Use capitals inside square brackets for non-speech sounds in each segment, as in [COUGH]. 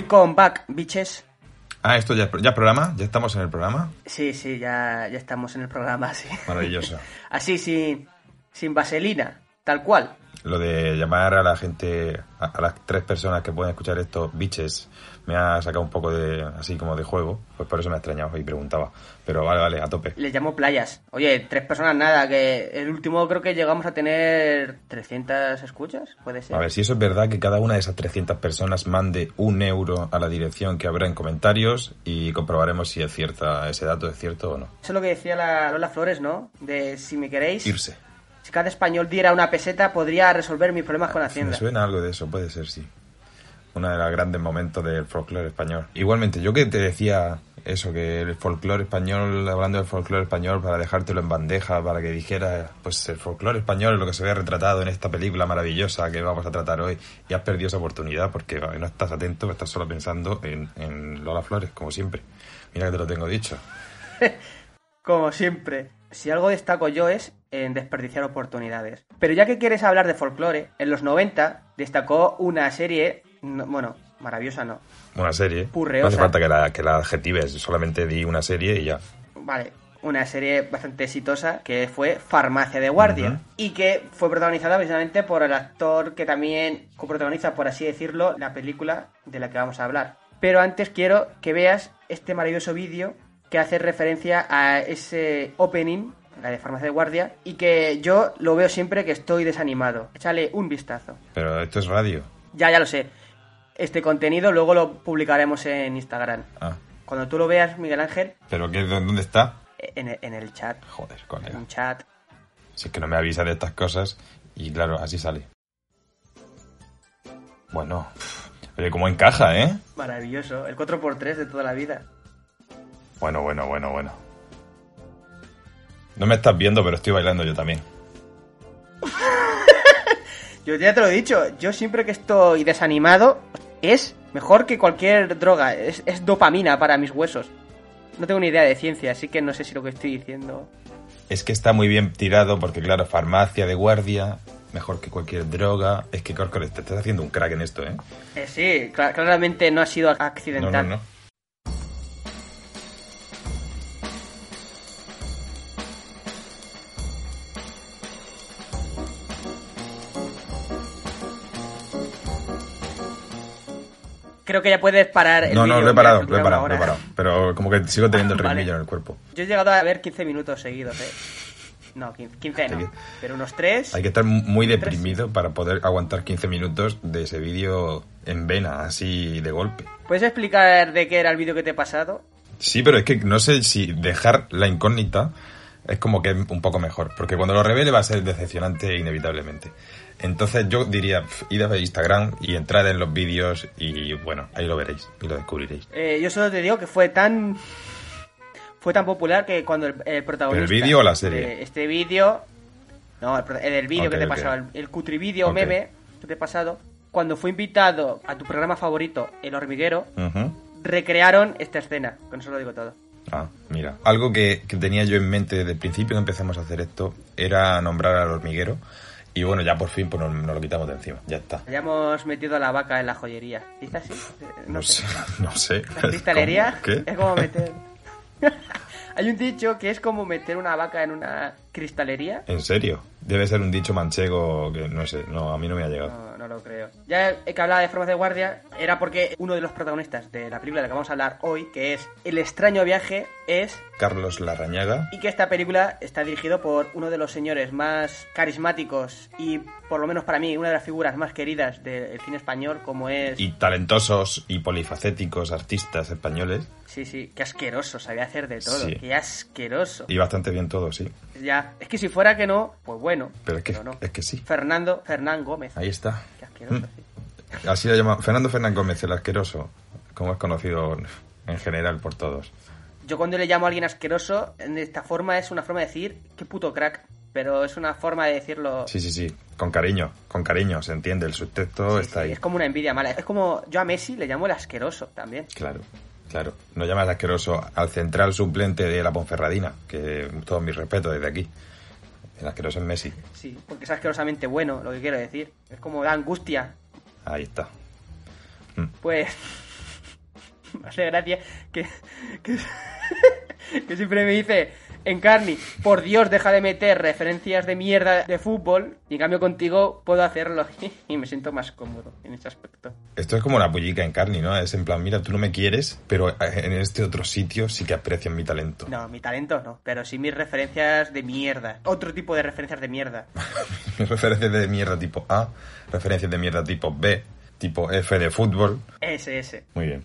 We come back, bitches. Ah, esto ya, ya programa, ya estamos en el programa. Sí, sí, ya, ya estamos en el programa, [LAUGHS] sí. Maravilloso. Así, sin, sin vaselina, tal cual. Lo de llamar a la gente, a, a las tres personas que pueden escuchar esto, biches, me ha sacado un poco de, así como de juego, pues por eso me ha extrañado y preguntaba. Pero vale, vale, a tope. Les llamo playas. Oye, tres personas nada, que el último creo que llegamos a tener 300 escuchas, puede ser. A ver, si eso es verdad, que cada una de esas 300 personas mande un euro a la dirección que habrá en comentarios y comprobaremos si es cierta, ese dato es cierto o no. Eso es lo que decía la Lola Flores, ¿no? De si me queréis, Irse. Si cada español diera una peseta, podría resolver mis problemas con Me Hacienda. suena algo de eso, puede ser, sí. Uno de los grandes momentos del folclore español. Igualmente, yo que te decía eso, que el folclore español, hablando del folclore español, para dejártelo en bandeja, para que dijeras, pues el folclore español es lo que se ve retratado en esta película maravillosa que vamos a tratar hoy, y has perdido esa oportunidad porque no estás atento, estás solo pensando en, en Lola Flores, como siempre. Mira que te lo tengo dicho. [LAUGHS] Como siempre. Si algo destaco yo es en desperdiciar oportunidades. Pero ya que quieres hablar de folclore, en los 90 destacó una serie, no- bueno, maravillosa no, Una serie. Purreosa. No hace falta que la, que la adjetives, solamente di una serie y ya. vale, una serie bastante exitosa que fue Farmacia de Guardia y que fue protagonizada precisamente por el actor que también coprotagoniza, por así decirlo, la película de la que vamos a hablar. Pero antes quiero que veas este maravilloso vídeo que hace referencia a ese opening, la de Farmacia de Guardia, y que yo lo veo siempre que estoy desanimado. Échale un vistazo. Pero esto es radio. Ya, ya lo sé. Este contenido luego lo publicaremos en Instagram. Ah, Cuando tú lo veas, Miguel Ángel, pero ¿qué, ¿dónde está? en el, en el chat, Joder, en colega. un chat. Si es que no me avisa de estas cosas y claro, así sale. Bueno, oye, cómo encaja, ¿eh? Maravilloso, el 4x3 de toda la vida. Bueno, bueno, bueno, bueno. No me estás viendo, pero estoy bailando yo también. [LAUGHS] Yo ya te lo he dicho, yo siempre que estoy desanimado es mejor que cualquier droga, es, es dopamina para mis huesos. No tengo ni idea de ciencia, así que no sé si lo que estoy diciendo... Es que está muy bien tirado porque, claro, farmacia de guardia, mejor que cualquier droga. Es que, te estás haciendo un crack en esto, ¿eh? Eh, sí, cla- claramente no ha sido No, accidental. no, no. Creo que ya puedes parar el No, no, lo he parado, lo he parado, lo he parado. Pero como que sigo teniendo el [LAUGHS] ritmillo en el cuerpo. Yo he llegado a ver 15 minutos seguidos, ¿eh? No, 15, 15 Hay no. que- Pero unos 3. Hay que estar muy deprimido para poder aguantar 15 minutos de ese vídeo en vena, así de golpe. ¿Puedes explicar de qué era el vídeo que te he pasado? Sí, pero es que no sé si dejar la incógnita es como que un poco mejor, porque cuando lo revele va a ser decepcionante inevitablemente. Entonces yo diría, id a Instagram y entrad en los vídeos y bueno, ahí lo veréis y lo descubriréis. Eh, yo solo te digo que fue tan. Fue tan popular que cuando el, el protagonista. ¿El vídeo o la serie? este vídeo. No, el, el vídeo que te he pasado, el, el cutri vídeo meme que te he pasado. Cuando fue invitado a tu programa favorito, El Hormiguero, Ujú. recrearon esta escena. Con eso lo digo todo. Ah, mira. Algo que, que tenía yo en mente desde el principio que empezamos a hacer esto era nombrar al hormiguero. Y bueno, ya por fin pues nos, nos lo quitamos de encima. Ya está. Hayamos metido a la vaca en la joyería. ¿Dice así? Eh, No sé, [LAUGHS] no sé. La cristalería. [LAUGHS] ¿Qué? es como meter... [LAUGHS] Hay un dicho que es como meter una vaca en una cristalería. ¿En serio? Debe ser un dicho manchego que no sé, no, a mí no me ha llegado. No, no lo creo. Ya que hablaba de formas de guardia, era porque uno de los protagonistas de la película de la que vamos a hablar hoy, que es El extraño viaje, es Carlos Larrañaga. y que esta película está dirigido por uno de los señores más carismáticos y, por lo menos para mí, una de las figuras más queridas del cine español, como es... Y talentosos y polifacéticos artistas españoles. Sí, sí, qué asqueroso, sabía hacer de todo, Sí. qué asqueroso. Y bastante bien todo, sí. Ya, es que si fuera que no, pues bueno. Pero es que, no. es que sí. Fernando, Fernán Gómez. Ahí está. Qué asqueroso, Mm. sí. Así lo llama Fernando Fernán Gómez, el asqueroso, como es conocido en general por todos. Yo cuando le llamo a alguien asqueroso, de esta forma es una forma de decir, qué puto crack. Pero es una forma de decirlo... Sí, sí, sí, con cariño, con cariño, se entiende, el subtexto Sí, está sí, ahí. Es como una envidia mala. Es como yo a Messi le llamo el asqueroso también. Claro, claro. No llamas asqueroso al central suplente de la Ponferradina, que todo mi respeto desde aquí. El asqueroso es Messi. Sí, porque es asquerosamente bueno, lo que quiero decir. Es como da angustia. Ahí está. Pues... [LAUGHS] me hace gracia que... que, [LAUGHS] que siempre me dice... Encarni, por Dios, deja de meter referencias de mierda de fútbol y en cambio contigo puedo hacerlo [LAUGHS] y me siento más cómodo en ese aspecto. Esto es como una pullica en carne, ¿no? Es en plan, mira, tú no me quieres, pero en este otro sitio sí que aprecian mi talento. No, mi talento no, pero sí mis referencias de mierda. Otro tipo de referencias de mierda. [LAUGHS] referencias de mierda tipo A, referencias de mierda tipo B, tipo F de fútbol. Ese, ese. Muy bien.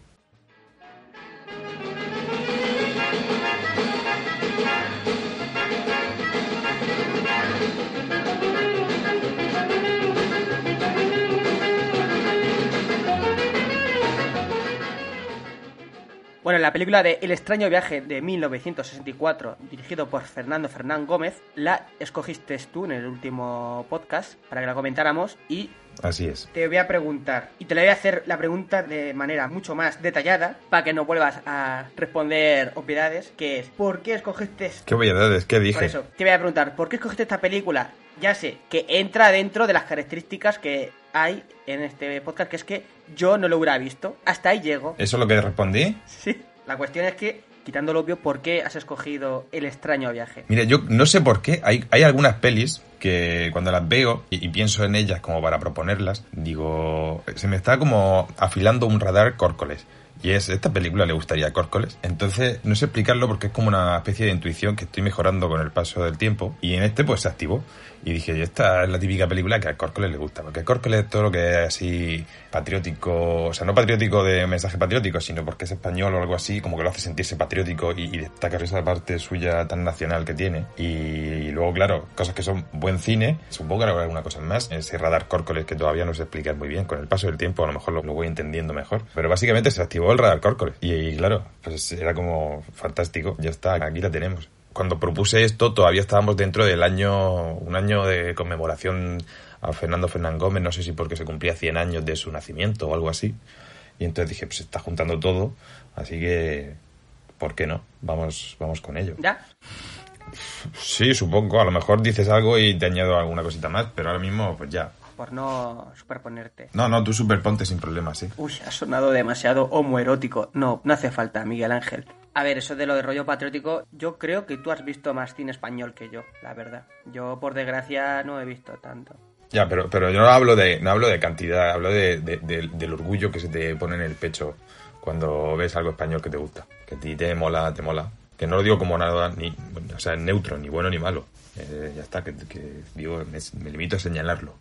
Bueno, en la película de El extraño viaje de 1964, dirigido por Fernando Fernán Gómez, la escogiste tú en el último podcast para que la comentáramos y Así es. te voy a preguntar, y te la voy a hacer la pregunta de manera mucho más detallada para que no vuelvas a responder obviedades, que es, ¿por qué escogiste ¿Qué obviedades? ¿Qué dije? Por eso, te voy a preguntar, ¿por qué escogiste esta película? Ya sé que entra dentro de las características que hay en este podcast, que es que yo no lo hubiera visto. Hasta ahí llego. ¿Eso es lo que respondí? Sí. La cuestión es que, quitando lo obvio, ¿por qué has escogido el extraño viaje? Mira, yo no sé por qué. Hay, hay algunas pelis que cuando las veo y, y pienso en ellas como para proponerlas, digo, se me está como afilando un radar córcoles. Y es, ¿esta película le gustaría a Córcoles? Entonces, no sé explicarlo porque es como una especie de intuición que estoy mejorando con el paso del tiempo. Y en este, pues se activó. Y dije, esta es la típica película que a Córcoles le gusta. Porque Córcoles todo lo que es así patriótico, o sea, no patriótico de mensaje patriótico, sino porque es español o algo así, como que lo hace sentirse patriótico y, y destacar esa parte suya tan nacional que tiene. Y, luego, claro, cosas que son buen cine. Supongo que habrá alguna cosa más. Ese radar Córcoles que todavía no sé explicar muy bien. Con el paso del tiempo a lo mejor lo, lo voy entendiendo mejor. Pero básicamente se activó el radar Córcoles. Y, y claro, pues era como fantástico. Ya está, aquí la tenemos cuando propuse esto todavía estábamos dentro del año, un año de conmemoración a Fernando Fernán Gómez, no sé si porque se cumplía 100 años de su nacimiento o algo así. Y entonces dije, pues se está juntando todo, así que, ¿por qué no? Vamos, vamos con ello. ¿Ya? Sí, supongo, a lo mejor dices algo y te añado alguna cosita más, pero ahora mismo, pues ya. Por no superponerte. No, no, tú superponte sin problemas, sí. Uy, ha sonado demasiado homoerótico. No, no hace falta, Miguel Ángel. A ver, eso de lo de rollo patriótico, yo creo que tú has visto más cine español que yo, la verdad. Yo, por desgracia, no he visto tanto. Ya, pero, pero yo no hablo de, no hablo de cantidad, hablo de, de- de- del orgullo que se te pone en el pecho cuando ves algo español que te gusta. Que a ti te mola, te mola. Que no lo digo como nada, ni, o sea, neutro, ni bueno ni malo. Eh, ya está, que, digo, me limito a señalarlo.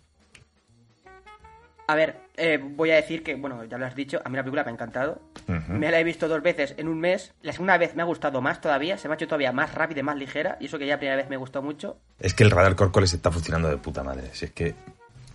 A ver, eh, voy a decir que, bueno, ya lo has dicho, a mí la película me ha encantado. Ujú. Me la he visto dos veces en un mes. La segunda vez me ha gustado más todavía, se me ha hecho todavía más rápida y más ligera. Y eso que ya la primera vez me gustó mucho. Es que el radar Córcoles está funcionando de puta madre. Si es que,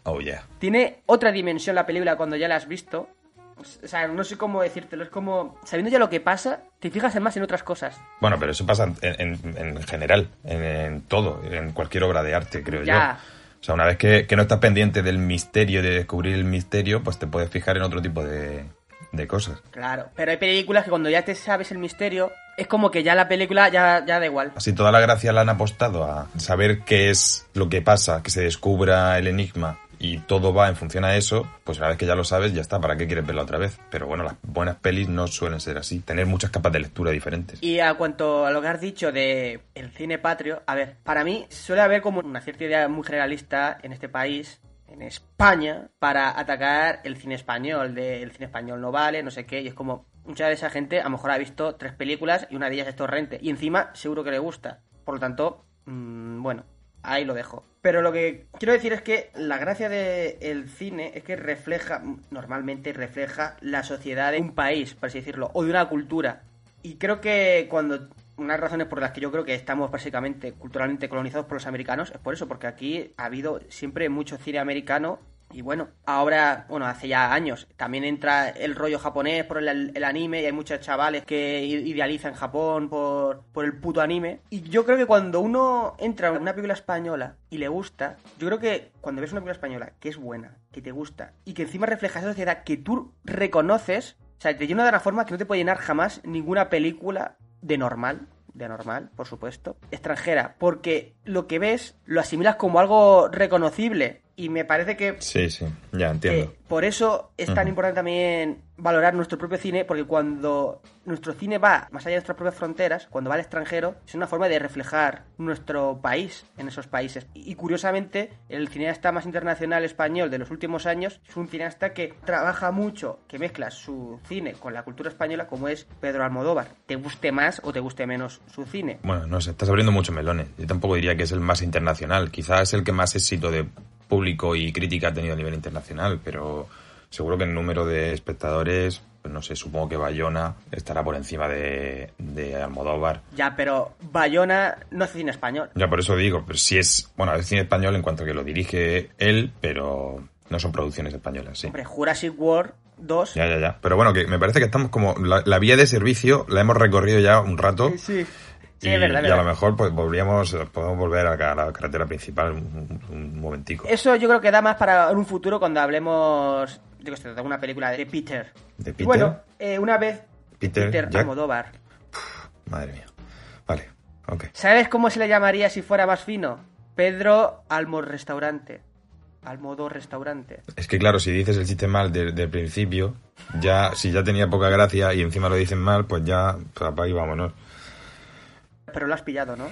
oh yeah. Tiene otra dimensión la película cuando ya la has visto. O sea, no sé cómo decírtelo. Es como, sabiendo ya lo que pasa, te fijas en más en otras cosas. Bueno, pero eso pasa en, en- en general, en, en todo, en cualquier obra de arte, creo Ya. yo. O sea, una vez que, que no estás pendiente del misterio, de descubrir el misterio, pues te puedes fijar en otro tipo de, de cosas. Claro, pero hay películas que cuando ya te sabes el misterio, es como que ya la película ya, ya da igual. Así toda la gracia la han apostado a saber qué es lo que pasa, que se descubra el enigma y todo va en función a eso, pues una vez que ya lo sabes, ya está, ¿para qué quieres verla otra vez? Pero bueno, las buenas pelis no suelen ser así, tener muchas capas de lectura diferentes. Y a cuanto a lo que has dicho de el cine patrio, a ver, para mí suele haber como una cierta idea muy generalista en este país en España para atacar el cine español, de el cine español no vale, no sé qué, y es como mucha de esa gente a lo mejor ha visto tres películas y una de ellas es torrente, y encima seguro que le gusta. Por lo tanto, mmm, bueno, ahí lo dejo. Pero lo que quiero decir es que la gracia del cine es que refleja, normalmente refleja la sociedad de un país, por así decirlo, o de una cultura. Y creo que cuando unas razones por las que yo creo que estamos básicamente culturalmente colonizados por los americanos es por eso, porque aquí ha habido siempre mucho cine americano y bueno, ahora, bueno, hace ya años, también entra el rollo japonés por el, anime y hay muchos chavales que idealizan Japón por, por el puto anime. Y yo creo que cuando uno entra en una película española y le gusta, yo creo que cuando ves una película española que es buena, que te gusta y que encima refleja esa sociedad que tú reconoces, o sea, te llena de una forma que no te puede llenar jamás ninguna película de normal de normal, por supuesto, extranjera, porque lo que ves lo asimilas como algo reconocible y me parece que... Sí, sí, ya entiendo. Eh, por eso es tan uh -huh. importante también valorar nuestro propio cine, porque cuando nuestro cine va más allá de nuestras propias fronteras, cuando va al extranjero, es una forma de reflejar nuestro país en esos países. Y, y curiosamente, el cineasta más internacional español de los últimos años es un cineasta que trabaja mucho, que mezcla su cine con la cultura española, como es Pedro Almodóvar. Te guste más o te guste menos su cine. Bueno, no sé, estás abriendo muchos melones. Yo tampoco diría que es el más internacional. Quizás es el que más éxito de público y crítica ha tenido a nivel internacional, pero seguro que el número de espectadores, pues no sé, supongo que Bayona estará por encima de, de Almodóvar. Ya, pero Bayona no hace cine español. Ya, por eso digo, pero sí es, bueno, es cine español en cuanto a que lo dirige él, pero no son producciones españolas, sí. Hombre, Jurassic World 2. Ya, ya, ya. Pero bueno, que me parece que estamos como, la, la vía de servicio la hemos recorrido ya un rato. Sí. Sí, y, es verdad, y verdad. a lo mejor pues volvíamos, podemos volver a la carretera principal un, un, momentico. Eso yo creo que da más para un futuro cuando hablemos yo que de alguna película de Peter. ¿De Peter? Y bueno, eh, una vez Peter, Peter? Almodóvar. Madre mía. Vale, ok. ¿Sabes cómo se le llamaría si fuera más fino? Pedro Almo Restaurante. Almodó Restaurante. Es que claro, si dices el chiste mal del de principio, ya, si ya tenía poca gracia y encima lo dicen mal, pues ya, pues ahí vámonos. Pero lo has pillado, ¿no?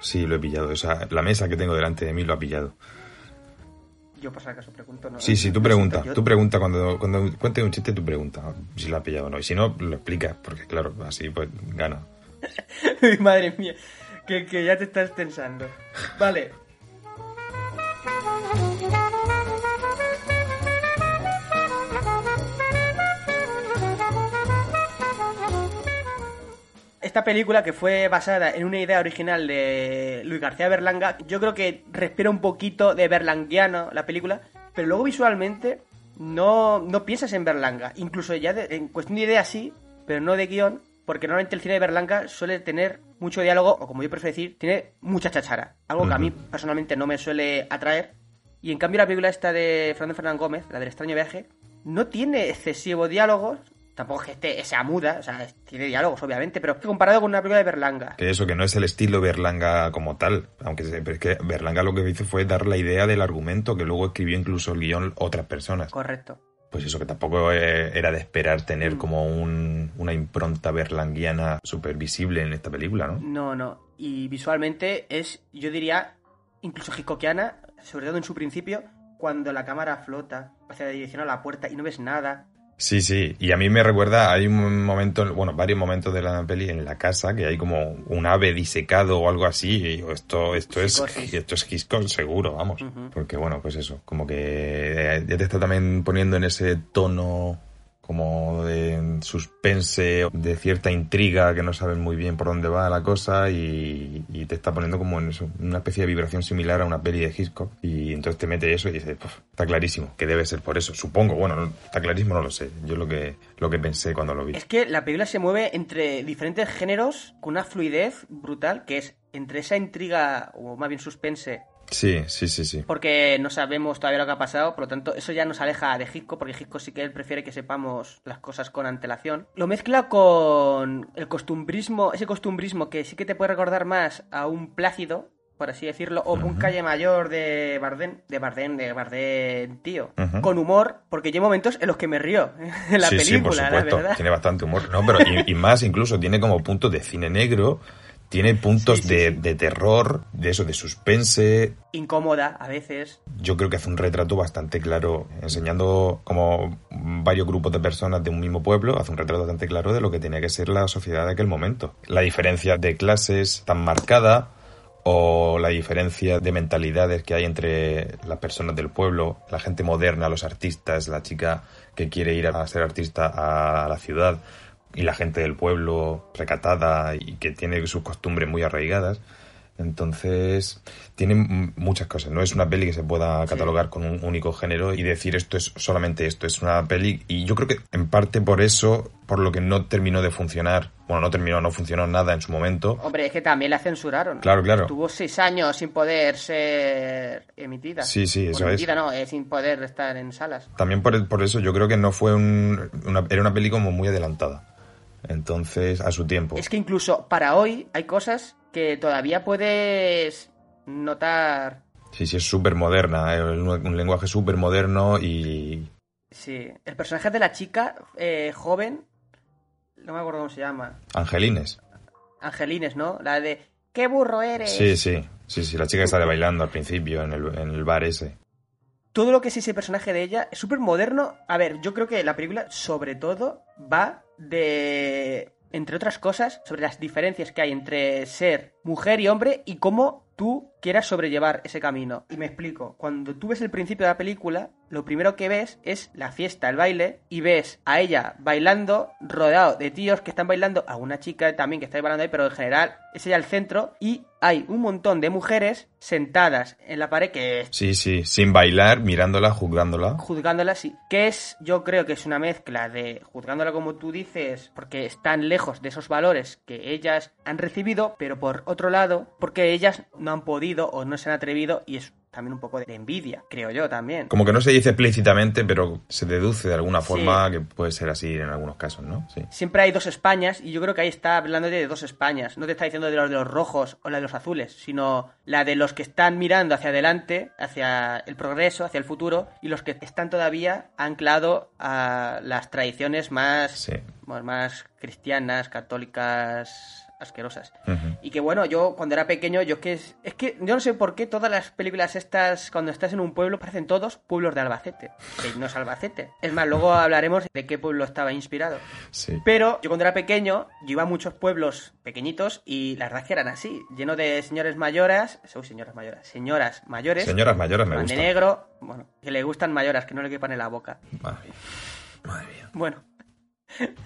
Sí, lo he pillado. O sea, la mesa que tengo delante de mí lo ha pillado. Yo por si acaso pregunto, ¿no? Sí, sí, tú pregunta. Tú pregunta cuando, cuando cuentes un chiste, tú pregunta si lo ha pillado o no. Y si no, lo explicas, porque claro, así pues gana. [LAUGHS] Madre mía, que, que ya te estás tensando. Vale. Esta película que fue basada en una idea original de Luis García Berlanga, yo creo que respira un poquito de berlanguiano la película, pero luego visualmente no, no piensas en Berlanga. Incluso ya de, en cuestión de idea sí, pero no de guion, porque normalmente el cine de Berlanga suele tener mucho diálogo, o como yo prefiero decir, tiene mucha chachara. Algo uh -huh. que a mí personalmente no me suele atraer. Y en cambio la película esta de Fernando Fernández Gómez, la del extraño viaje, no tiene excesivo diálogo, Tampoco es que esté, sea muda, o sea, tiene diálogos, obviamente, pero comparado con una película de Berlanga. Que eso, que no es el estilo Berlanga como tal, aunque pero es que Berlanga lo que hizo fue dar la idea del argumento, que luego escribió incluso el guion otras personas. Correcto. Pues eso, que tampoco eh, era de esperar tener mm. como un, una impronta berlanguiana súper visible en esta película, ¿no? No, no. Y visualmente es, yo diría, incluso hitchcockiana, sobre todo en su principio, cuando la cámara flota hacia la dirección a la puerta y no ves nada, Sí, sí, y a mí me recuerda, hay un momento, bueno, varios momentos de la peli en la casa que hay como un ave disecado o algo así, y digo, esto, esto es, esto es Hitchcock seguro, vamos. Uh -huh. Porque bueno, pues eso, como que ya te está también poniendo en ese tono como de suspense, de cierta intriga que no sabes muy bien por dónde va la cosa y, te está poniendo como en una especie de vibración similar a una peli de Hitchcock. Y entonces te mete eso y dices, está clarísimo que debe ser por eso, supongo, bueno, no, está clarísimo, no lo sé, yo lo que, lo que pensé cuando lo vi. Es que la película se mueve entre diferentes géneros con una fluidez brutal que es entre esa intriga o más bien suspense Sí, sí, sí, sí. Porque no sabemos todavía lo que ha pasado, por lo tanto, eso ya nos aleja de Hitchcock, porque Hitchcock sí que él prefiere que sepamos las cosas con antelación. Lo mezcla con el costumbrismo, ese costumbrismo que sí que te puede recordar más a un Plácido, por así decirlo, o un calle mayor de Bardem, de Bardem, de Bardem, tío, con humor, porque hay momentos en los que me río [LAUGHS] en la sí, sí, por la supuesto. verdad. Tiene bastante humor. No, pero y, y más incluso, tiene como puntos de cine negro, tiene puntos Sí, sí, de, sí. de terror, de eso, de suspense. Incómoda a veces. Yo creo que hace un retrato bastante claro, enseñando como varios grupos de personas de un mismo pueblo, hace un retrato bastante claro de lo que tenía que ser la sociedad de aquel momento. La diferencia de clases tan marcada o la diferencia de mentalidades que hay entre las personas del pueblo, la gente moderna, los artistas, la chica que quiere ir a ser artista a la ciudad y la gente del pueblo recatada y que tiene sus costumbres muy arraigadas. Entonces, tiene muchas cosas. No es una peli que se pueda catalogar con un único género y decir esto es solamente esto. Es una peli y yo creo que en parte por eso, por lo que no terminó de funcionar, bueno, no terminó, no funcionó nada en su momento. Hombre, es que también la censuraron. Claro, claro. Estuvo seis años sin poder ser emitida. Sí, sí, eso Bueno, es. emitida no, eh, sin poder estar en salas. También por, por eso yo creo que no fue un, una, era una peli como muy adelantada. Entonces, a su tiempo. Es que incluso para hoy hay cosas que todavía puedes notar. Sí, sí, es súper moderna, eh, un, un lenguaje súper moderno y... Sí, el personaje de la chica eh, joven, no me acuerdo cómo se llama, Angelines. Angelines, ¿no? La de ¡Qué burro eres! Sí, sí, sí, sí, la chica que sale bailando al principio en el, en el bar ese. todo lo que es ese personaje de ella es súper moderno. A ver, yo creo que la película, sobre todo, va de. Entre otras cosas, sobre las diferencias que hay entre ser mujer y hombre y cómo tú quieras sobrellevar ese camino. Y me explico. Cuando tú ves el principio de la película, lo primero que ves es la fiesta, el baile, y ves a ella bailando, rodeado de tíos que están bailando, a una chica también que está bailando ahí, pero en general es ella el centro, y hay un montón de mujeres sentadas en la pared que Sí, sí, sin bailar, mirándola, juzgándola. juzgándola así. Que es, yo creo que es una mezcla de juzgándola como tú dices, porque están lejos de esos valores que ellas han recibido, pero por otro lado, porque ellas no han podido o no se han atrevido y es también un poco de envidia, creo yo también. Como que no se dice explícitamente, pero se deduce de alguna Sí. forma que puede ser así en algunos casos, ¿no? Sí. Siempre hay dos Españas y yo creo que ahí está hablando de dos Españas. No te está diciendo de los de los rojos o la de los azules, sino la de los que están mirando hacia adelante, hacia el progreso, hacia el futuro, y los que están todavía anclado a las tradiciones más Sí. bueno, más cristianas, católicas, asquerosas. Y que bueno, yo cuando era pequeño, yo que es, es que yo no sé por qué todas las películas estas, cuando estás en un pueblo, parecen todos pueblos de Albacete. Que no es Albacete. Es más, luego hablaremos de qué pueblo estaba inspirado. Sí. Pero yo cuando era pequeño, yo iba a muchos pueblos pequeñitos y la verdad es que eran así, lleno de señores mayoras, uy, señoras mayoras, señoras mayores, Señoras mayores me de negro, bueno, que le gustan mayoras, que no le quepan en la boca. Madre. Madre mía. Bueno,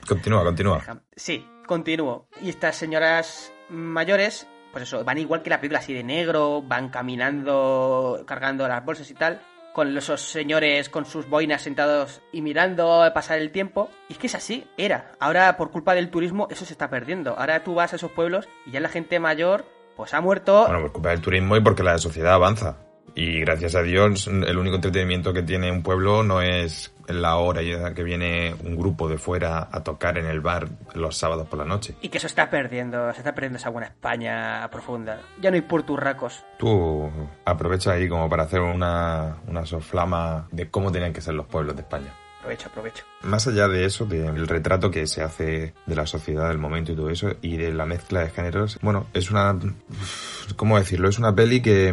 Continúa, continúa. Sí, continúo. Y estas señoras mayores, pues eso, van igual que la película, así de negro, van caminando, cargando las bolsas y tal, con esos señores con sus boinas sentados y mirando pasar el tiempo. Y es que es así, era. Ahora, por culpa del turismo, eso se está perdiendo. Ahora tú vas a esos pueblos y ya la gente mayor, pues ha muerto. Bueno, por culpa del turismo y porque la sociedad avanza. Y gracias a Dios, el único entretenimiento que tiene un pueblo no es la hora que viene un grupo de fuera a tocar en el bar los sábados por la noche. Y que eso está perdiendo, se está perdiendo esa buena España profunda. Ya no hay porturracos. Tú aprovecha ahí como para hacer una, una soflama de cómo tenían que ser los pueblos de España. Aprovecho, aprovecho. Más allá de eso, del retrato que se hace de la sociedad del momento y todo eso, y de la mezcla de géneros, bueno, es una... ¿Cómo decirlo? Es una peli que...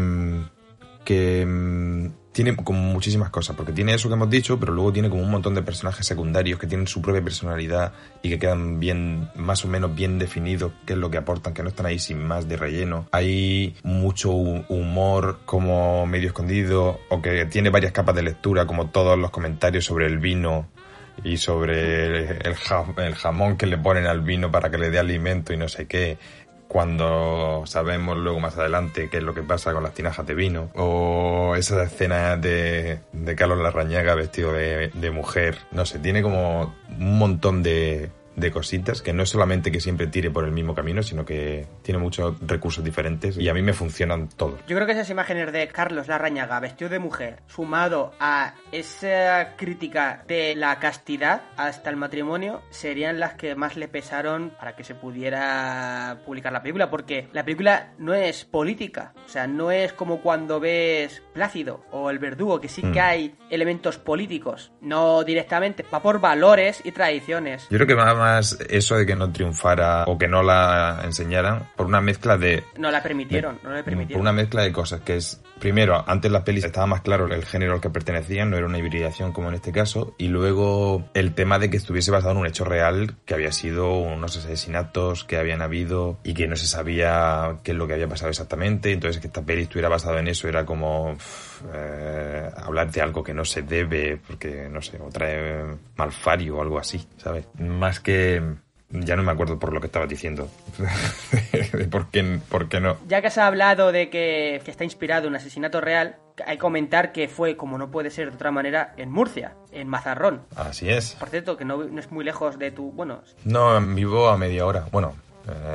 que mm, tiene como muchísimas cosas, porque tiene eso que hemos dicho, pero luego tiene como un montón de personajes secundarios que tienen su propia personalidad y que quedan bien, más o menos bien definidos qué es lo que aportan, que no están ahí sin más de relleno. Hay mucho hu- humor como medio escondido o que tiene varias capas de lectura, como todos los comentarios sobre el vino y sobre el jamón que le ponen al vino para que le dé alimento y no sé qué cuando sabemos luego más adelante qué es lo que pasa con las tinajas de vino o esa escena de, de Carlos Larrañaga vestido de, de mujer no sé, tiene como un montón de, de cositas, que no es solamente que siempre tire por el mismo camino, sino que tiene muchos recursos diferentes y a mí me funcionan todos. Yo creo que esas imágenes de Carlos Larrañaga vestido de mujer, sumado a esa crítica de la castidad hasta el matrimonio, serían las que más le pesaron para que se pudiera publicar la película, porque la película no es política, o sea, no es como cuando ves Plácido o El Verdugo, que sí que Mm. hay elementos políticos, no directamente, va por valores y tradiciones. Yo creo que va más eso de que no triunfara o que no la enseñaran por una mezcla de No la permitieron, no le por permitieron. una mezcla de cosas que es primero antes las pelis estaba más claro el género al que pertenecían no era una hibridación como en este caso y luego el tema de que estuviese basado en un hecho real que había sido unos asesinatos que habían habido y que no se sabía qué es lo que había pasado exactamente entonces que esta peli estuviera basada en eso era como eh, hablar de algo que no se debe porque no sé o trae malfario o algo así sabes más que ya no me acuerdo por lo que estabas diciendo [LAUGHS] de por qué, por qué no Ya que se ha hablado de que, que está inspirado en un asesinato real, hay que comentar que fue, como no puede ser de otra manera, en Murcia, en Mazarrón. Así es. Por cierto, que no, no es muy lejos de tu... Bueno, No, vivo a media hora. Bueno,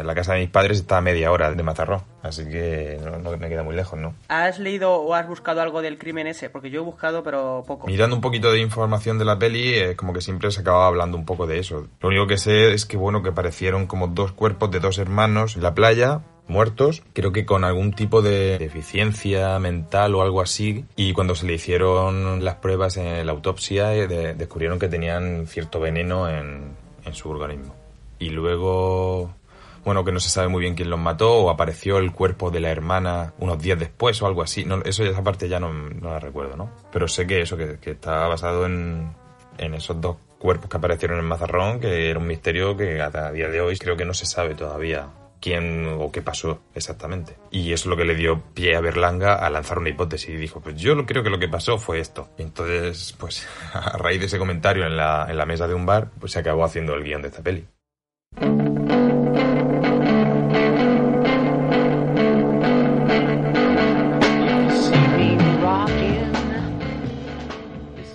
la casa de mis padres está a media hora de Mazarrón, así que no, no me queda muy lejos, ¿no? ¿has leído o has buscado algo del crimen ese? Porque yo he buscado, pero poco. Mirando un poquito de información de la peli, es como que siempre se acababa hablando un poco de eso. Lo único que sé es que, bueno, que aparecieron como dos cuerpos de dos hermanos en la playa, muertos, creo que con algún tipo de deficiencia mental o algo así, y cuando se le hicieron las pruebas en la autopsia, eh, de- descubrieron que tenían cierto veneno en, en su organismo. Y luego, bueno, que no se sabe muy bien quién los mató, o apareció el cuerpo de la hermana unos días después o algo así. No, eso esa parte ya no, no la recuerdo, ¿no? Pero sé que eso, que, que está basado en, en esos dos cuerpos que aparecieron en Mazarrón, que era un misterio que hasta día de hoy creo que no se sabe todavía quién o qué pasó exactamente. Y eso es lo que le dio pie a Berlanga a lanzar una hipótesis y dijo, pues yo creo que lo que pasó fue esto. Y entonces, pues [LAUGHS] a raíz de ese comentario en la, en la mesa de un bar, pues se acabó haciendo el guion de esta peli.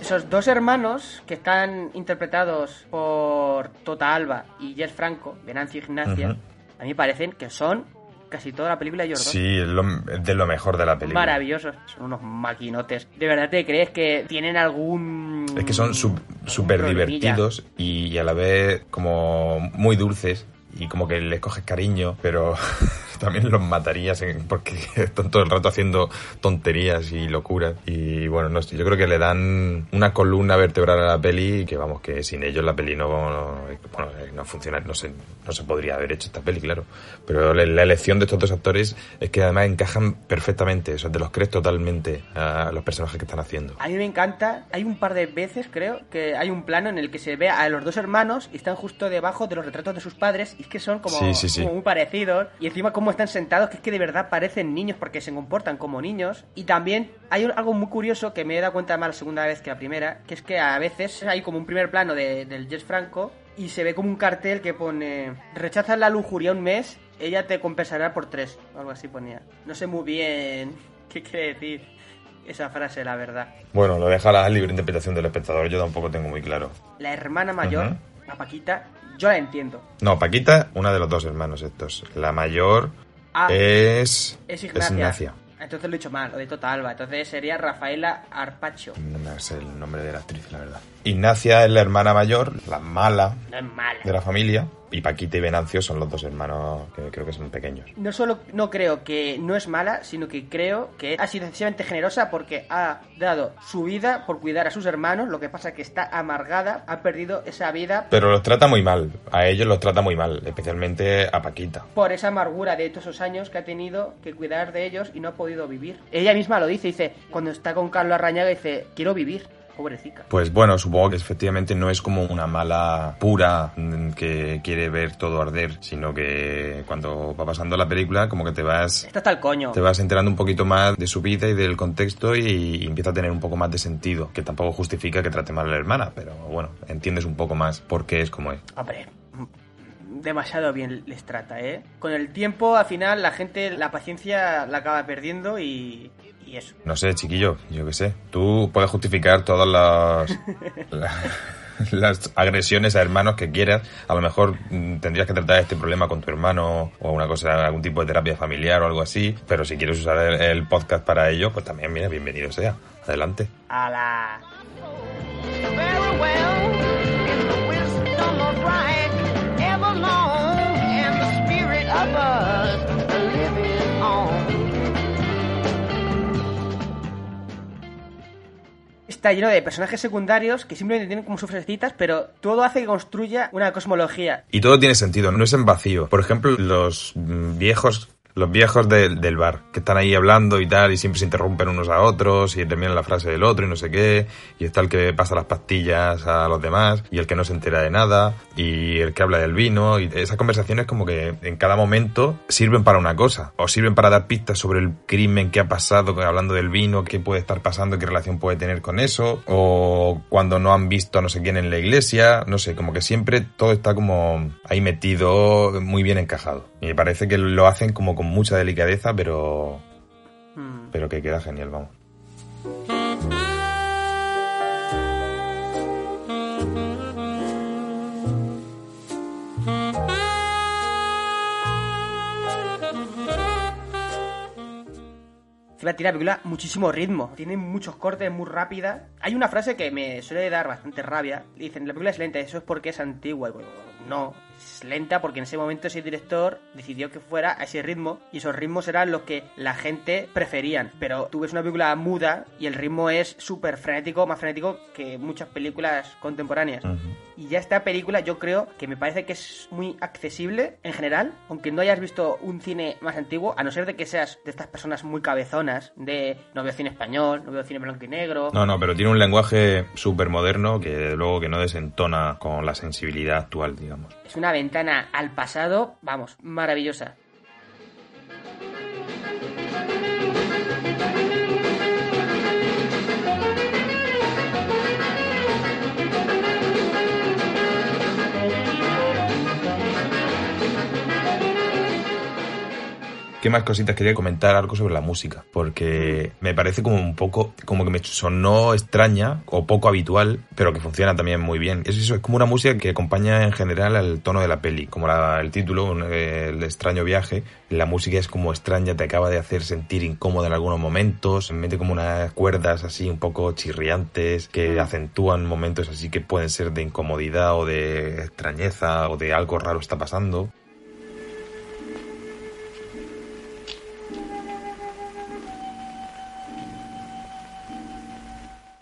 Esos dos hermanos que están interpretados por Tota Alba y Jess Franco, Venancio Ignacia, a mí me parecen que son casi toda la película dos. Sí, es, lo- es de lo mejor de la película. Maravillosos, son unos maquinotes. ¿De verdad te crees que tienen algún. Es que son súper divertidos y, y a la vez como muy dulces y como que les coges cariño, pero [LAUGHS] [LAUGHS] también los matarías en- porque [LAUGHS] están todo el rato haciendo tonterías y locuras. Y bueno, no sé, yo creo que le dan una columna vertebral a la peli que vamos, que sin ellos la peli no, no, bueno, eh, no funciona, no se, no se podría haber hecho esta peli, claro. Pero la, la elección de estos dos actores es que además encajan perfectamente, o sea, te los crees totalmente a los personajes que están haciendo. A mí me encanta. Hay un par de veces, creo, que hay un plano en el que se ve a los dos hermanos y están justo debajo de los retratos de sus padres y es que son como, Sí, sí, sí. como muy parecidos. Y encima cómo están sentados, que es que de verdad parecen niños porque se comportan como niños. Y también hay un- algo muy curioso que me he dado cuenta más la segunda vez que la primera, que es que a veces hay como un primer plano de- del Jess Franco y se ve como un cartel que pone rechazas la lujuria un mes, ella te compensará por tres, o algo así ponía. No sé muy bien [LAUGHS] qué quiere decir esa frase, la verdad. Bueno, lo deja a la libre interpretación del espectador, yo tampoco tengo muy claro. La hermana mayor, la Paquita, yo la entiendo. No, Paquita, una de los dos hermanos estos. La mayor Ah, es, es Ignacia. Ignacia. Entonces lo he dicho mal, lo de Tota Alba. Entonces sería Rafaela Arpacho. No me sé el nombre de la actriz, la verdad. Ignacia es la hermana mayor, la mala No es mala. de la familia. Y Paquita y Venancio son los dos hermanos que creo que son pequeños. No solo no creo que no es mala, sino que creo que ha sido excesivamente generosa porque ha dado su vida por cuidar a sus hermanos. Lo que pasa que está amargada, ha perdido esa vida Pero los trata muy mal. A ellos los trata muy mal, especialmente a Paquita. por esa amargura de todos esos años que ha tenido que cuidar de ellos y no ha podido vivir. Ella misma lo dice, dice, cuando está con Carlos Arrañaga, dice, quiero vivir, pobrecita. Pues bueno, supongo que efectivamente no es como una mala pura que quiere ver todo arder, sino que cuando va pasando la película como que te vas Está el coño. te vas enterando un poquito más de su vida y del contexto y, empieza a tener un poco más de sentido, que tampoco justifica que trate mal a la hermana, pero bueno, entiendes un poco más por qué es como es. Hombre, demasiado bien les trata, ¿eh? Con el tiempo, al final, la gente la paciencia la acaba perdiendo y, y eso. No sé, chiquillo, yo qué sé. Tú puedes justificar todas las... [LAUGHS] la- las agresiones a hermanos que quieras. A lo mejor mm, tendrías que tratar este problema con tu hermano o una cosa, algún tipo de terapia familiar o algo así. Pero si quieres usar el, el podcast para ello, pues también, mira, bienvenido sea. Adelante. A la... Está lleno de personajes secundarios que simplemente tienen como sus frasecitas, pero todo hace que construya una cosmología. Y todo tiene sentido, no es en vacío. Por ejemplo, los mm, viejos los viejos del- bar, que están ahí hablando y tal, y siempre se interrumpen unos a otros, y terminan la frase del otro y no sé qué, y está el que pasa las pastillas a los demás, y el que no se entera de nada, y el que habla del vino, y esas conversaciones como que en cada momento sirven para una cosa, o sirven para dar pistas sobre el crimen que ha pasado, hablando del vino, qué puede estar pasando, qué relación puede tener con eso, o cuando no han visto a no sé quién en la iglesia, no sé, como que siempre todo está como ahí metido, muy bien encajado. Y me parece que lo hacen como con mucha delicadeza, pero, Mm. pero que queda genial, vamos. Tiene la película muchísimo ritmo, tiene muchos cortes, muy rápida. Hay una frase que me suele dar bastante rabia. Dicen, la película es lenta, eso es porque es antigua. Y bueno, no, es lenta porque en ese momento ese director decidió que fuera a ese ritmo y esos ritmos eran los que la gente preferían. Pero tú ves una película muda y el ritmo es súper frenético, más frenético que muchas películas contemporáneas. Y ya esta película yo creo que me parece que es muy accesible en general, aunque no hayas visto un cine más antiguo, a no ser de que seas de estas personas muy cabezonas, de no veo cine español, no veo cine blanco y negro. No, no, pero tiene un lenguaje súper moderno que desde luego que no desentona con la sensibilidad actual, Es una ventana al pasado, vamos, maravillosa. ¿Qué más cositas quería comentar algo sobre la música? Porque me parece como un poco, como que me sonó extraña o poco habitual, pero que funciona también muy bien. Es eso, es como una música que acompaña en general al tono de la peli, como la- el título, El extraño viaje. La música es como extraña, te acaba de hacer sentir incómodo en algunos momentos, mete como unas cuerdas así un poco chirriantes que acentúan momentos así que pueden ser de incomodidad o de extrañeza o de algo raro está pasando.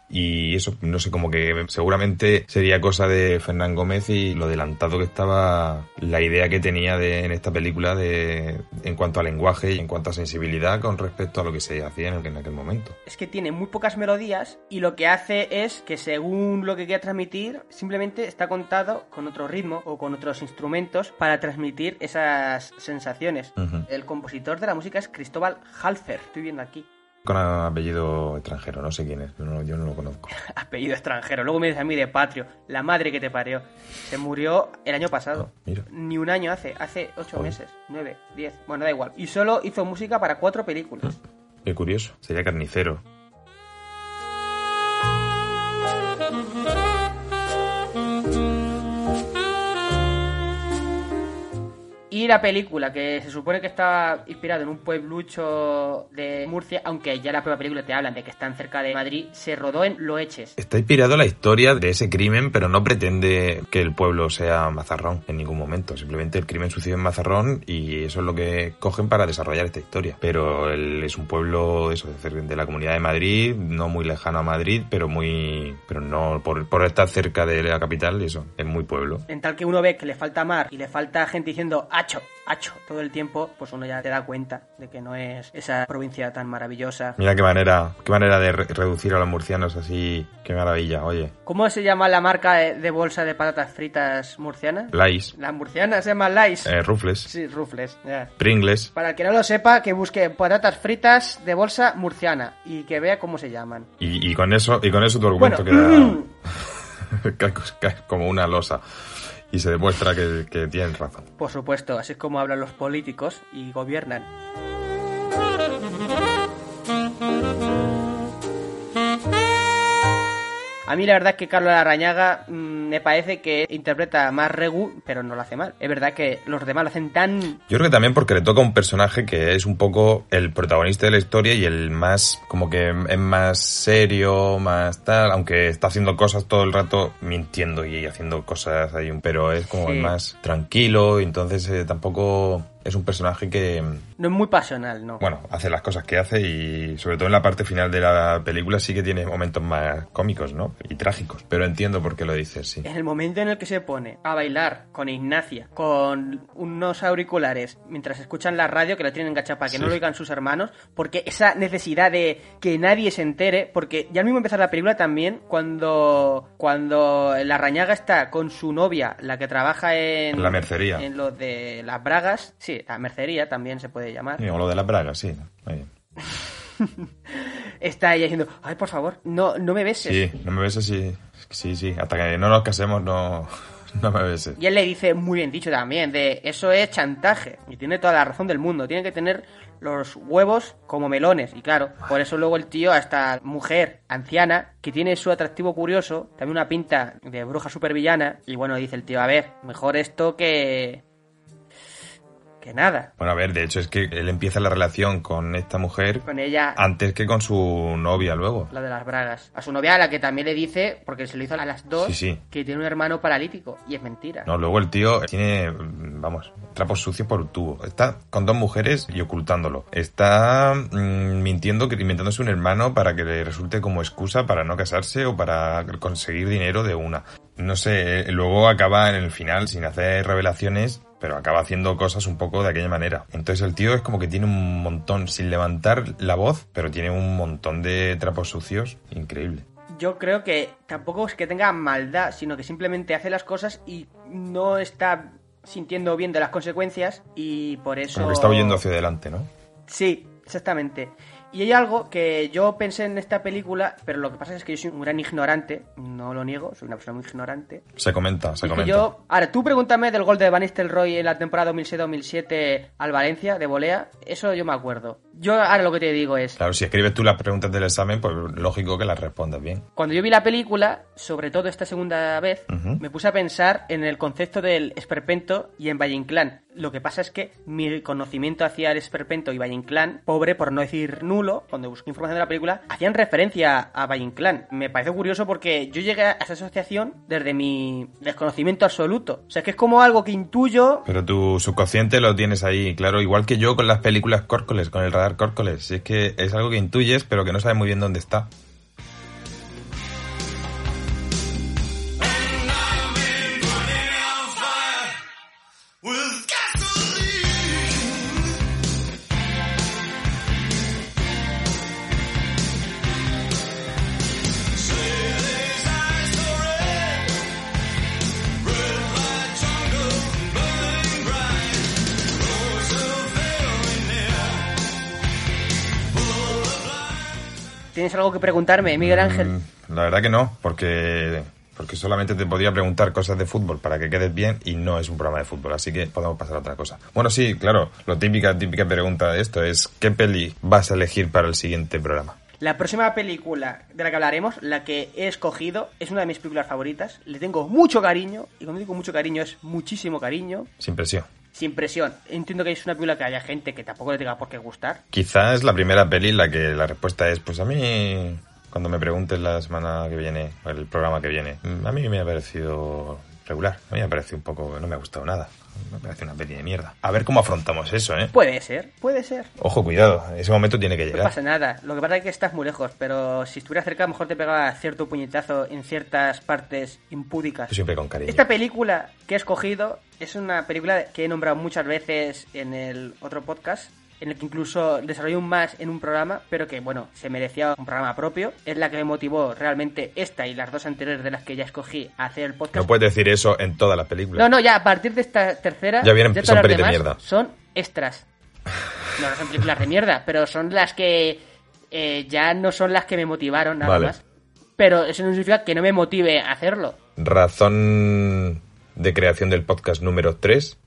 Y eso, no sé, como que seguramente sería cosa de Fernán Gómez y lo adelantado que estaba la idea que tenía de, en esta película de, en cuanto a lenguaje y en cuanto a sensibilidad con respecto a lo que se hacía en, en aquel momento. Es que tiene muy pocas melodías y lo que hace es que según lo que quiera transmitir, simplemente está contado con otro ritmo o con otros instrumentos para transmitir esas sensaciones. El compositor de la música es Cristóbal Halfer, estoy viendo aquí. Con apellido extranjero, no sé quién es, no, yo no lo conozco. [LAUGHS] Apellido extranjero. Luego me dices a mí de patrio. La madre que te parió. Se murió el año pasado. Ah, mira. Ni un año hace. Hace ocho meses. Nueve, diez. Bueno, da igual. Y solo hizo música para cuatro películas. Qué curioso, sería carnicero. Y la película, que se supone que está inspirada en un pueblucho de Murcia, aunque ya la propia película te hablan de que están cerca de Madrid, se rodó en Loeches. Está inspirado en la historia de ese crimen, pero no pretende que el pueblo sea Mazarrón en ningún momento. Simplemente el crimen sucedió en Mazarrón y eso es lo que cogen para desarrollar esta historia. Pero él es un pueblo eso, de la comunidad de Madrid, no muy lejano a Madrid, pero muy, pero no por, por estar cerca de la capital, eso, es muy pueblo. En tal que uno ve que le falta mar y le falta gente diciendo hacho, hacho todo el tiempo, pues uno ya te da cuenta de que no es esa provincia tan maravillosa. Mira qué manera, qué manera de re- reducir a los murcianos así, qué maravilla, oye. ¿Cómo se llama la marca de, de bolsa de patatas fritas murciana? Lais, La murciana se llama Lais. eh, Rufles, Sí, Rufles. ya. Pringles, Para el que no lo sepa, que busque patatas fritas de bolsa murciana y que vea cómo se llaman. y, y con eso, y con eso tu argumento Bueno, queda [CLEARS THROAT] [LAUGHS] como una losa. Y se demuestra que, tienen razón. por supuesto, así es como hablan los políticos y gobiernan. A mí la verdad es que Carlos Larrañaga mm, me parece que interpreta más Regu, pero no lo hace mal. Es verdad que los demás lo hacen tan... Yo creo que también porque le toca un personaje que es un poco el protagonista de la historia y el más, como que es más serio, más tal, aunque está haciendo cosas todo el rato mintiendo y haciendo cosas ahí, pero es como Sí. el más tranquilo, y entonces eh, tampoco es un personaje que, No es muy pasional, ¿no? bueno, hace las cosas que hace y sobre todo en la parte final de la película sí que tiene momentos más cómicos, ¿no? Y trágicos, pero entiendo por qué lo dices, sí. En el momento en el que se pone a bailar con Ignacia, con unos auriculares, mientras escuchan la radio que la tienen enganchada para que no lo oigan sus hermanos, porque esa necesidad de que nadie se entere, porque ya al mismo empezar la película también, cuando, cuando la rañaga está con su novia, la que trabaja en... En la mercería. En lo de las bragas, sí, la mercería también se puede llamar. Sí, O lo de las bragas, sí. [LAUGHS] Está ella diciendo, ay, por favor, no, no me beses. Sí, no me beses sí. Sí, sí, hasta que no nos casemos no, [LAUGHS] no me beses. Y él le dice, muy bien dicho también, de eso es chantaje. Y tiene toda la razón del mundo. Tiene que tener los huevos como melones. Y claro, por eso luego el tío, a esta mujer anciana, que tiene su atractivo curioso, también una pinta de bruja supervillana. Y bueno, dice el tío, a ver, mejor esto que... que nada. Bueno, a ver, de hecho es que él empieza la relación con esta mujer Con ella... antes que con su novia luego. La de las bragas. A su novia, a la que también le dice, porque se lo hizo a las dos, Sí, sí. que tiene un hermano paralítico. Y es mentira. No, luego el tío tiene, vamos, trapos sucios por un tubo. Está con dos mujeres y ocultándolo. Está mm, mintiendo, que inventándose un hermano para que le resulte como excusa para no casarse o para conseguir dinero de una. No sé, eh, luego acaba en el final sin hacer revelaciones, pero acaba haciendo cosas un poco de aquella manera. Entonces el tío es como que tiene un montón, sin levantar la voz, pero tiene un montón de trapos sucios increíble. Yo creo que tampoco es que tenga maldad, sino que simplemente hace las cosas y no está sintiendo bien de las consecuencias y por eso... Como que está huyendo hacia adelante, ¿no? Sí, exactamente. Y hay algo que yo pensé en esta película, pero lo que pasa es que yo soy un gran ignorante, no lo niego, soy una persona muy ignorante. Se comenta, se Y comenta. yo, ahora tú pregúntame del gol de Van Nistelrooy en la temporada 2006-2007 al Valencia de volea, eso yo me acuerdo. Yo ahora lo que te digo es, Claro, si escribes tú las preguntas del examen, pues lógico que las respondas bien. Cuando yo vi la película, sobre todo esta segunda vez, Ujú. me puse a pensar en el concepto del esperpento y en Valle Inclán. Lo que pasa es que mi conocimiento hacia el esperpento y Valle Inclán, pobre por no decir nulo, cuando busqué información de la película, hacían referencia a Valle Inclán. Me parece curioso porque yo llegué a esa asociación desde mi desconocimiento absoluto. O sea, que es como algo que intuyo Pero tu subconsciente lo tienes ahí, claro, igual que yo con las películas Córcoles, con el radar Córcoles. Si Es que es algo que intuyes, pero que no sabes muy bien dónde está. ¿Tienes algo que preguntarme, Miguel Ángel? Mm, La verdad que no, porque porque solamente te podría preguntar cosas de fútbol para que quedes bien y no es un programa de fútbol, así que podemos pasar a otra cosa. Bueno, sí, claro, lo típica típica pregunta de esto es ¿qué peli vas a elegir para el siguiente programa? La próxima película de la que hablaremos, la que he escogido, es una de mis películas favoritas. Le tengo mucho cariño, y cuando digo mucho cariño es muchísimo cariño, Sin presión. Sin presión. Entiendo que es una película que haya gente que tampoco le tenga por qué gustar. Quizás es la primera peli la que la respuesta es, pues a mí, cuando me preguntes la semana que viene, el programa que viene, a mí me ha parecido regular. A mí me ha parecido un poco, no me ha gustado nada. Me parece una peli de mierda. A ver cómo afrontamos eso, ¿eh? Puede ser, puede ser. Ojo, cuidado, ese momento tiene que No llegar. pasa nada. Lo que pasa es que estás muy lejos, pero si estuviera cerca, a lo mejor te pegaba cierto puñetazo en ciertas partes impúdicas. Yo siempre con cariño. Esta película que he escogido es una película que he nombrado muchas veces en el otro podcast, en el que incluso desarrollé un más en un programa, pero que, bueno, se merecía un programa propio. Es la que me motivó realmente esta y las dos anteriores de las que ya escogí a hacer el podcast. No puedes decir eso en todas las películas. No, no, ya a partir de esta tercera, Ya vienen- de son pelis de mierda. Son extras. No, no son películas de mierda, pero son las que eh, ya no son las que me motivaron nada Vale. más. Pero eso no significa que no me motive a hacerlo. Razón de creación del podcast número 3.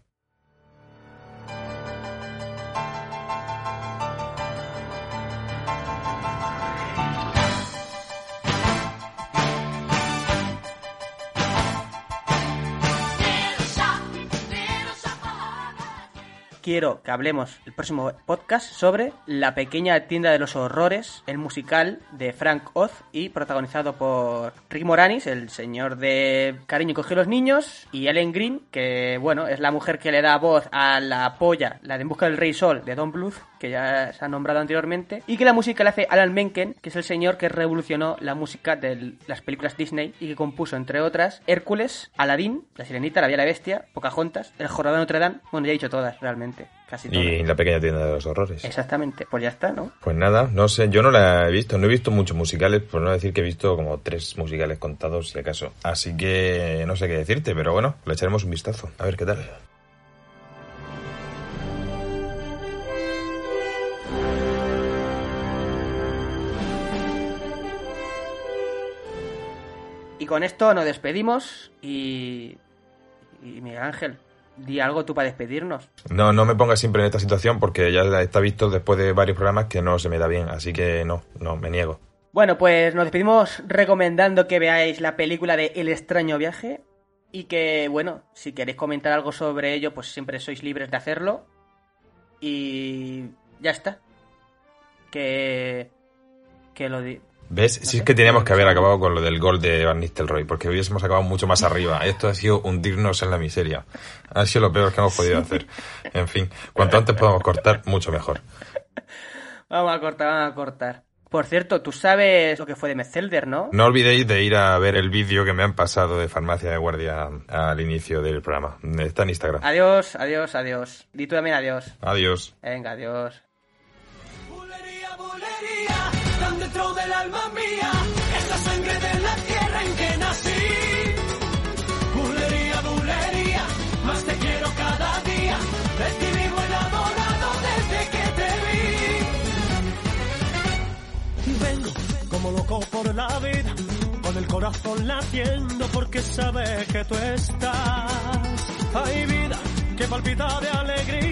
Quiero que hablemos el próximo podcast sobre La pequeña tienda de los horrores, el musical de Frank Oz y protagonizado por Rick Moranis, el señor de Cariño cogió los niños, y Ellen Green, que bueno, es la mujer que le da voz a la polla, la de En busca del rey sol de Don Bluth, que ya se ha nombrado anteriormente, y que la música la hace Alan Menken, que es el señor que revolucionó la música de las películas Disney y que compuso, entre otras, Hércules, Aladdin, La Sirenita, La Vía la Bestia, Pocahontas, El Jorobado de Notre Dame, bueno, ya he dicho todas, realmente, casi todas. Y la pequeña tienda de los horrores. Exactamente, pues ya está, ¿no? Pues nada, no sé, yo no la he visto, no he visto muchos musicales, por no decir que he visto como tres musicales contados, si acaso. Así que no sé qué decirte, pero bueno, le echaremos un vistazo, a ver qué tal. Y con esto nos despedimos y... Y Miguel Ángel, di algo tú para despedirnos. No, no me pongas siempre en esta situación porque ya está visto después de varios programas que no se me da bien, así que no, no, me niego. Bueno, pues nos despedimos recomendando que veáis la película de El extraño viaje y que, bueno, si queréis comentar algo sobre ello, pues siempre sois libres de hacerlo. Y ya está. Que... Que lo di... ¿Ves? Si es que teníamos que haber acabado con lo del gol de Van Nistelrooy, porque hubiésemos acabado mucho más arriba. Esto ha sido hundirnos en la miseria. Ha sido lo peor que hemos podido hacer. En fin, cuanto antes podamos cortar, mucho mejor. Vamos a cortar, vamos a cortar. Por cierto, tú sabes lo que fue de Metzelder, ¿no? No olvidéis de ir a ver el vídeo que me han pasado de Farmacia de Guardia al inicio del programa. Está en Instagram. Adiós, adiós, adiós. Di tú también adiós. Adiós. Venga, adiós. Bulería, bulería, dentro del alma mía, es la sangre de la tierra en que nací. Bulería, bulería, más te quiero cada día, de ti vivo enamorado desde que te vi. Vengo como loco por la vida, con el corazón latiendo porque sabe que tú estás. Hay vida que palpita de alegría,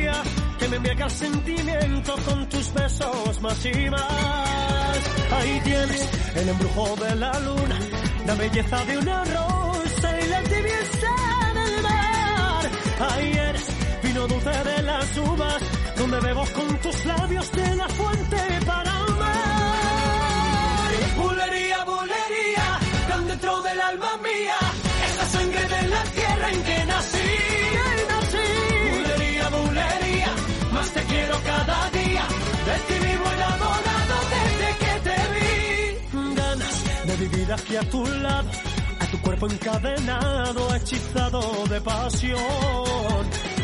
me embriaga el sentimiento con tus besos más y más. Ahí tienes el embrujo de la luna, la belleza de una rosa y la tibieza del mar. Ahí eres vino dulce de las uvas, donde bebo con tus labios de la fuente para amar. Bulería, bulería, tan dentro del alma mía, es la sangre de la tierra en que vivo enamorado desde que te vi. Ganas de vivir aquí a tu lado, a tu cuerpo encadenado, hechizado de pasión.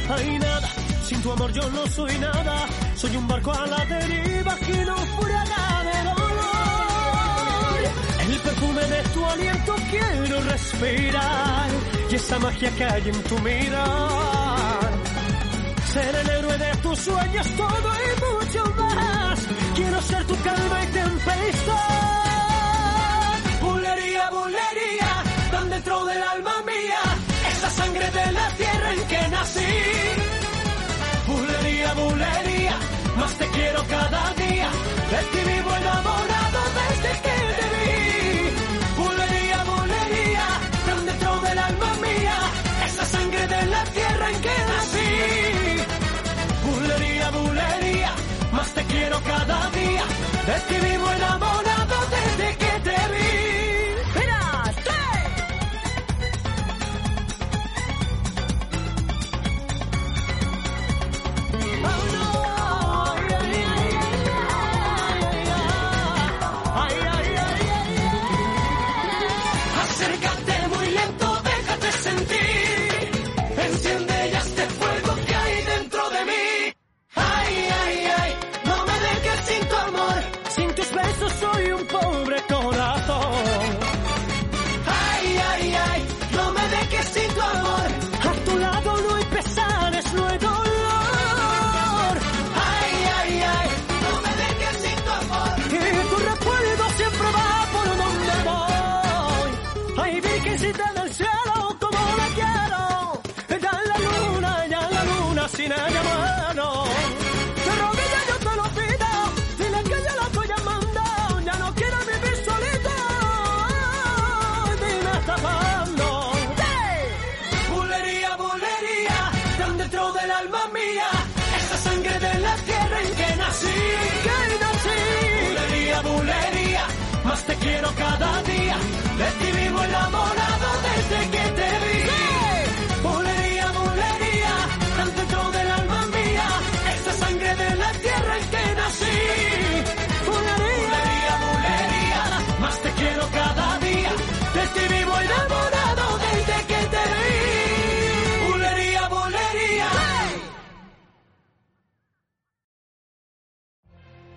Hay nada, sin tu amor yo no soy nada, soy un barco a la deriva que no furada de dolor. El perfume de tu aliento quiero respirar y esa magia que hay en tu mirar. Ser el héroe de tus sueños, todo y mucho más. Quiero ser tu calma y tempestad. Bulería, bulería, tan dentro del alma mía, esa sangre de la tierra en que nací. Bulería, bulería, más te quiero cada día.